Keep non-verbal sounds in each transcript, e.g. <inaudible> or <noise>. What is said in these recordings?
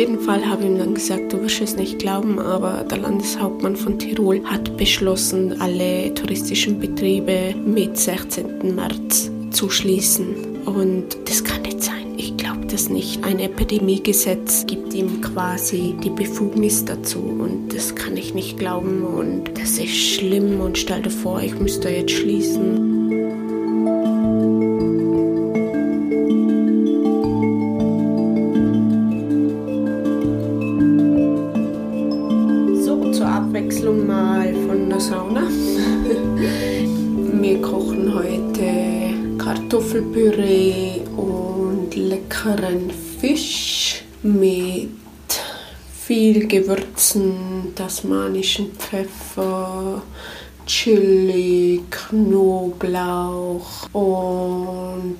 jeden Fall habe ich ihm dann gesagt, du wirst es nicht glauben, aber der Landeshauptmann von Tirol hat beschlossen, alle touristischen Betriebe mit 16. März zu schließen. Und das kann nicht sein. Ich glaube das nicht. Ein Epidemiegesetz gibt ihm quasi die Befugnis dazu und das kann ich nicht glauben und das ist schlimm und stell dir vor, ich müsste jetzt schließen. Kartoffelpüree und leckeren Fisch mit viel Gewürzen, tasmanischen Pfeffer, Chili, Knoblauch und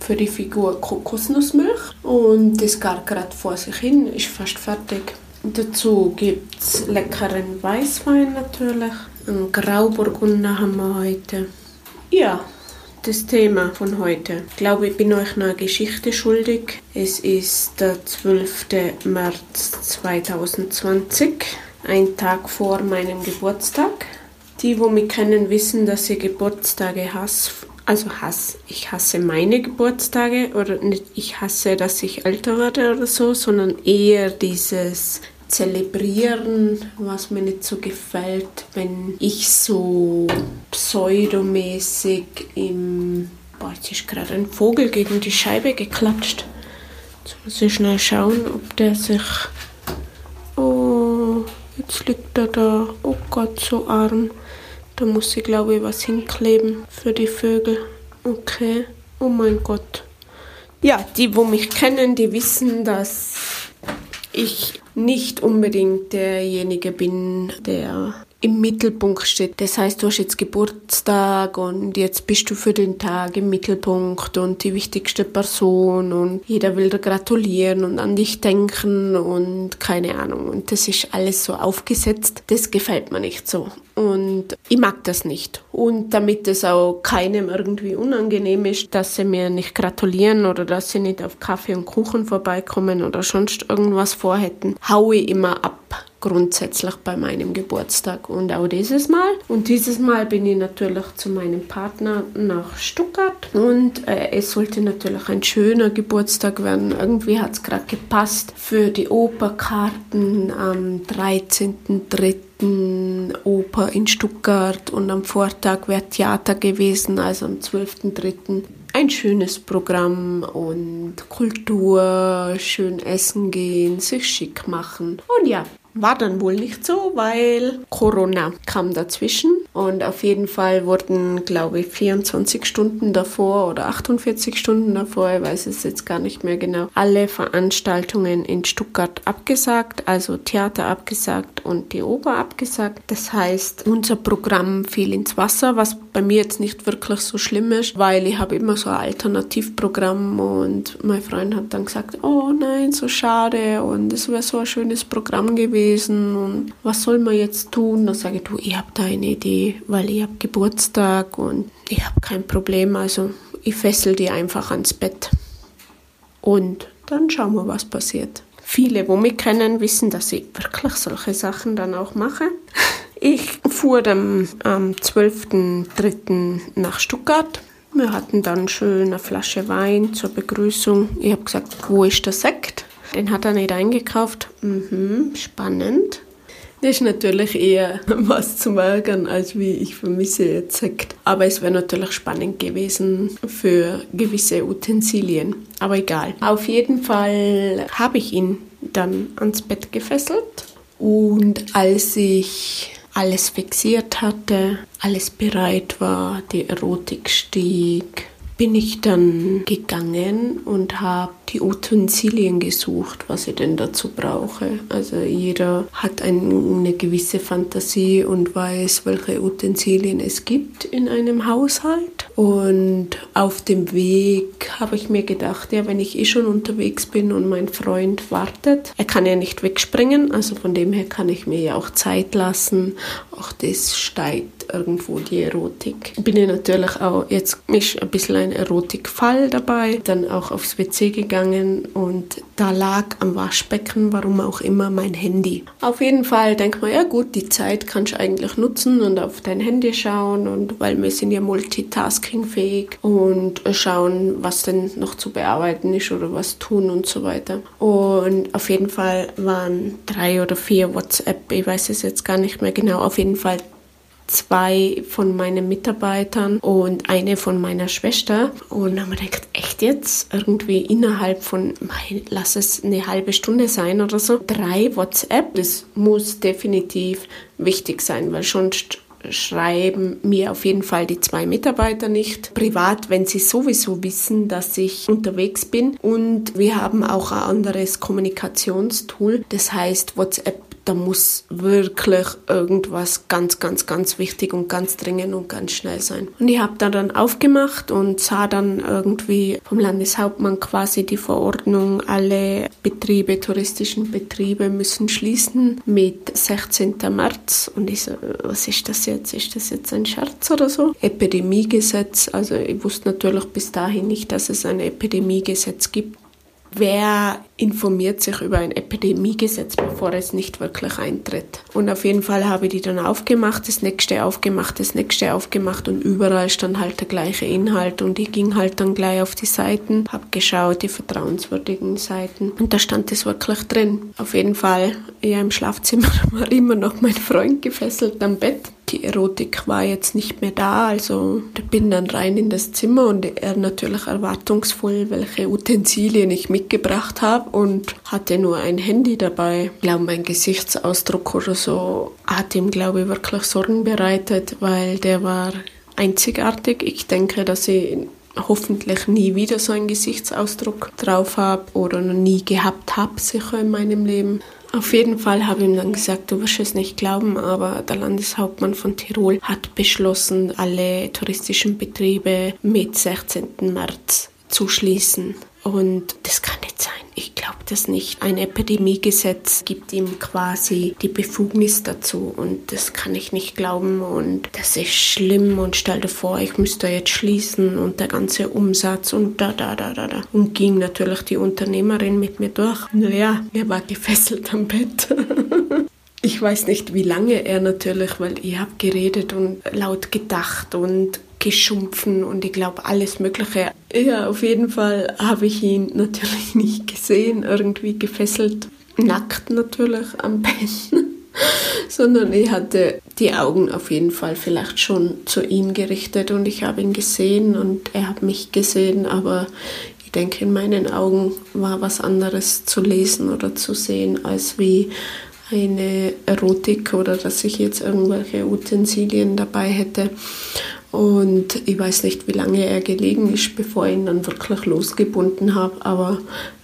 für die Figur Kokosnussmilch. Und das gar gerade vor sich hin, ist fast fertig. Dazu gibt es leckeren Weißwein natürlich. Einen Grauburgunder haben wir heute. Ja, das Thema von heute. Ich glaube, ich bin euch eine Geschichte schuldig. Es ist der 12. März 2020, ein Tag vor meinem Geburtstag. Die, wo mich kennen, wissen, dass ich Geburtstage hasse. Also Hass. Ich hasse meine Geburtstage oder nicht, ich hasse, dass ich älter werde oder so, sondern eher dieses zelebrieren, was mir nicht so gefällt, wenn ich so pseudomäßig im. Boah, jetzt ist gerade ein Vogel gegen die Scheibe geklatscht. Jetzt muss ich schnell schauen, ob der sich. Oh, jetzt liegt er da. Oh Gott, so arm. Da muss ich, glaube ich, was hinkleben für die Vögel. Okay. Oh mein Gott. Ja, die, wo mich kennen, die wissen, dass ich nicht unbedingt derjenige bin, der im Mittelpunkt steht. Das heißt, du hast jetzt Geburtstag und jetzt bist du für den Tag im Mittelpunkt und die wichtigste Person und jeder will dir gratulieren und an dich denken und keine Ahnung. Und das ist alles so aufgesetzt. Das gefällt mir nicht so. Und ich mag das nicht. Und damit es auch keinem irgendwie unangenehm ist, dass sie mir nicht gratulieren oder dass sie nicht auf Kaffee und Kuchen vorbeikommen oder sonst irgendwas vorhätten, haue ich immer ab grundsätzlich bei meinem Geburtstag und auch dieses Mal. Und dieses Mal bin ich natürlich zu meinem Partner nach Stuttgart und äh, es sollte natürlich ein schöner Geburtstag werden. Irgendwie hat es gerade gepasst für die Operkarten am 13.03. Oper in Stuttgart und am Vortag wäre Theater gewesen, also am 12.03 ein schönes Programm und Kultur, schön essen gehen, sich schick machen. Und ja, war dann wohl nicht so, weil Corona kam dazwischen und auf jeden Fall wurden, glaube ich, 24 Stunden davor oder 48 Stunden davor, ich weiß es jetzt gar nicht mehr genau, alle Veranstaltungen in Stuttgart abgesagt, also Theater abgesagt und die Oper abgesagt. Das heißt, unser Programm fiel ins Wasser, was bei mir jetzt nicht wirklich so schlimm ist, weil ich habe immer so ein Alternativprogramm und mein Freund hat dann gesagt, oh nein, so schade und es wäre so ein schönes Programm gewesen und was soll man jetzt tun? Dann sage ich, du, ich habe da eine Idee, weil ich habe Geburtstag und ich habe kein Problem, also ich fessel die einfach ans Bett. Und dann schauen wir, was passiert. Viele, wo mich kennen, wissen, dass ich wirklich solche Sachen dann auch mache. <laughs> Ich fuhr dann am 12.03. nach Stuttgart. Wir hatten dann schön eine Flasche Wein zur Begrüßung. Ich habe gesagt, wo ist der Sekt? Den hat er nicht eingekauft. Mhm, spannend. Das ist natürlich eher <laughs> was zum Ärgern, als wie ich vermisse jetzt Sekt. Aber es wäre natürlich spannend gewesen für gewisse Utensilien. Aber egal. Auf jeden Fall habe ich ihn dann ans Bett gefesselt. Und als ich alles fixiert hatte, alles bereit war, die Erotik stieg, bin ich dann gegangen und habe die Utensilien gesucht, was ich denn dazu brauche. Also jeder hat eine gewisse Fantasie und weiß, welche Utensilien es gibt in einem Haushalt. Und auf dem Weg habe ich mir gedacht, ja, wenn ich eh schon unterwegs bin und mein Freund wartet, er kann ja nicht wegspringen, also von dem her kann ich mir ja auch Zeit lassen. Auch das steigt irgendwo die Erotik. Bin ich natürlich auch, jetzt ist ein bisschen ein Erotikfall dabei, dann auch aufs WC gegangen und da lag am Waschbecken, warum auch immer, mein Handy. Auf jeden Fall denkt man, ja gut, die Zeit kannst du eigentlich nutzen und auf dein Handy schauen und weil wir sind ja multitaskingfähig und schauen, was denn noch zu bearbeiten ist oder was tun und so weiter. Und auf jeden Fall waren drei oder vier WhatsApp, ich weiß es jetzt gar nicht mehr genau, auf jeden Fall zwei von meinen Mitarbeitern und eine von meiner Schwester. Und dann haben wir gedacht, echt jetzt? Irgendwie innerhalb von, lass es eine halbe Stunde sein oder so, drei WhatsApp. Das muss definitiv wichtig sein, weil sonst schreiben mir auf jeden Fall die zwei Mitarbeiter nicht privat, wenn sie sowieso wissen, dass ich unterwegs bin. Und wir haben auch ein anderes Kommunikationstool. Das heißt, WhatsApp da muss wirklich irgendwas ganz, ganz, ganz wichtig und ganz dringend und ganz schnell sein. Und ich habe da dann aufgemacht und sah dann irgendwie vom Landeshauptmann quasi die Verordnung, alle Betriebe, touristischen Betriebe müssen schließen mit 16. März. Und ich so, was ist das jetzt? Ist das jetzt ein Scherz oder so? Epidemiegesetz, also ich wusste natürlich bis dahin nicht, dass es ein Epidemiegesetz gibt wer informiert sich über ein Epidemiegesetz, bevor es nicht wirklich eintritt. Und auf jeden Fall habe ich die dann aufgemacht, das nächste aufgemacht, das nächste aufgemacht und überall stand halt der gleiche Inhalt und ich ging halt dann gleich auf die Seiten, habe geschaut, die vertrauenswürdigen Seiten und da stand es wirklich drin. Auf jeden Fall, ja im Schlafzimmer war <laughs> immer noch mein Freund gefesselt am Bett die Erotik war jetzt nicht mehr da, also ich bin dann rein in das Zimmer und er natürlich erwartungsvoll, welche Utensilien ich mitgebracht habe und hatte nur ein Handy dabei. Ich glaube, mein Gesichtsausdruck oder so hat ihm, glaube ich, wirklich Sorgen bereitet, weil der war einzigartig. Ich denke, dass ich hoffentlich nie wieder so einen Gesichtsausdruck drauf habe oder noch nie gehabt habe, sicher in meinem Leben. Auf jeden Fall habe ich ihm dann gesagt, du wirst es nicht glauben, aber der Landeshauptmann von Tirol hat beschlossen, alle touristischen Betriebe mit 16. März zu schließen. Und das kann nicht sein. Ich glaube das nicht. Ein Epidemiegesetz gibt ihm quasi die Befugnis dazu und das kann ich nicht glauben und das ist schlimm und stell dir vor, ich müsste jetzt schließen und der ganze Umsatz und da, da, da, da, da. Und ging natürlich die Unternehmerin mit mir durch. Naja, er war gefesselt am Bett. <laughs> Ich weiß nicht, wie lange er natürlich, weil ich habe geredet und laut gedacht und geschumpfen und ich glaube alles Mögliche. Ja, auf jeden Fall habe ich ihn natürlich <laughs> nicht gesehen, irgendwie gefesselt, nackt natürlich am Bett, <laughs> sondern ich hatte die Augen auf jeden Fall vielleicht schon zu ihm gerichtet und ich habe ihn gesehen und er hat mich gesehen, aber ich denke, in meinen Augen war was anderes zu lesen oder zu sehen, als wie eine Erotik oder dass ich jetzt irgendwelche Utensilien dabei hätte. Und ich weiß nicht, wie lange er gelegen ist, bevor ich ihn dann wirklich losgebunden habe. Aber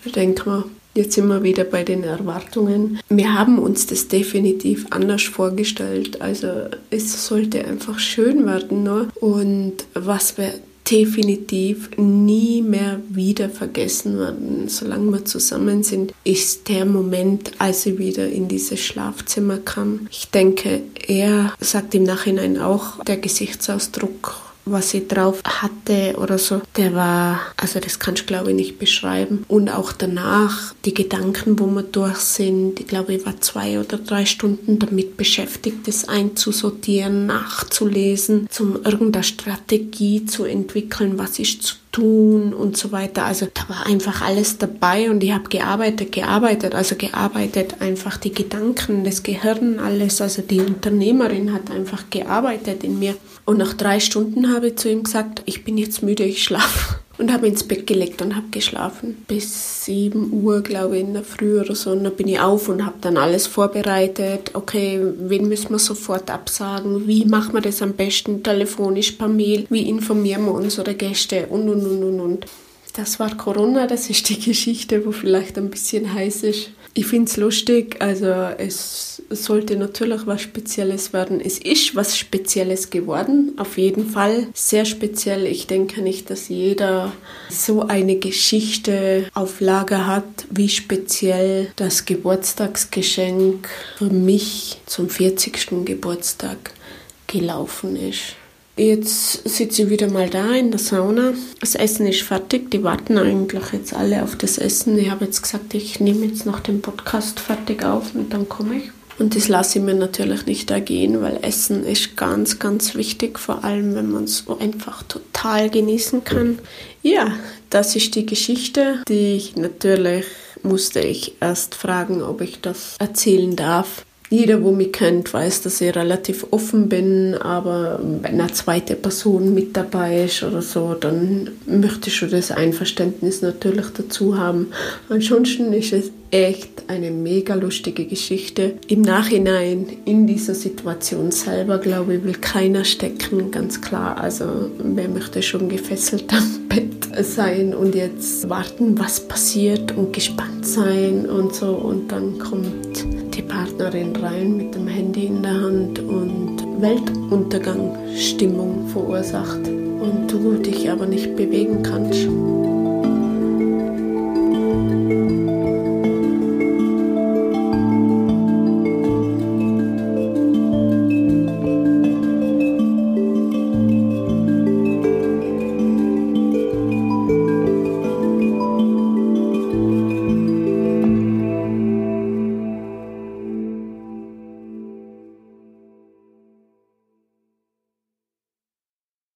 ich denke mal, jetzt sind wir wieder bei den Erwartungen. Wir haben uns das definitiv anders vorgestellt. Also es sollte einfach schön werden. Ne? Und was wir definitiv nie mehr wieder vergessen werden, solange wir zusammen sind, ist der Moment, als sie wieder in dieses Schlafzimmer kam. Ich denke, er sagt im Nachhinein auch, der Gesichtsausdruck was sie drauf hatte oder so, der war, also das kannst du glaube ich nicht beschreiben. Und auch danach, die Gedanken, wo wir durch sind, ich glaube, ich war zwei oder drei Stunden damit beschäftigt, das einzusortieren, nachzulesen, zum irgendeine Strategie zu entwickeln, was ist zu tun und so weiter. Also da war einfach alles dabei und ich habe gearbeitet, gearbeitet, also gearbeitet, einfach die Gedanken, das Gehirn, alles. Also die Unternehmerin hat einfach gearbeitet in mir. Und nach drei Stunden habe ich zu ihm gesagt, ich bin jetzt müde, ich schlafe. Und habe ins Bett gelegt und habe geschlafen. Bis 7 Uhr, glaube ich, in der Früh oder so. Und dann bin ich auf und habe dann alles vorbereitet. Okay, wen müssen wir sofort absagen? Wie machen wir das am besten? Telefonisch, per Mail? Wie informieren wir unsere Gäste? Und, und, und, und, und. Das war Corona, das ist die <laughs> Geschichte, wo vielleicht ein bisschen heiß ist. Ich finde es lustig, also es sollte natürlich was Spezielles werden. Es ist was Spezielles geworden, auf jeden Fall sehr speziell. Ich denke nicht, dass jeder so eine Geschichte auf Lager hat, wie speziell das Geburtstagsgeschenk für mich zum 40. Geburtstag gelaufen ist. Jetzt sitze ich wieder mal da in der Sauna. Das Essen ist fertig. Die warten eigentlich jetzt alle auf das Essen. Ich habe jetzt gesagt, ich nehme jetzt noch den Podcast fertig auf und dann komme ich. Und das lasse ich mir natürlich nicht ergehen, weil Essen ist ganz, ganz wichtig, vor allem wenn man es einfach total genießen kann. Ja, das ist die Geschichte, die ich natürlich musste ich erst fragen, ob ich das erzählen darf. Jeder, wo mich kennt, weiß, dass ich relativ offen bin, aber wenn eine zweite Person mit dabei ist oder so, dann möchte ich schon das Einverständnis natürlich dazu haben. Ansonsten ist es echt eine mega lustige Geschichte. Im Nachhinein, in dieser Situation selber, glaube ich, will keiner stecken, ganz klar. Also wer möchte schon gefesselt am <laughs> Bett sein und jetzt warten, was passiert und gespannt sein und so. Und dann kommt Partnerin rein mit dem Handy in der Hand und Weltuntergangsstimmung verursacht und du dich aber nicht bewegen kannst.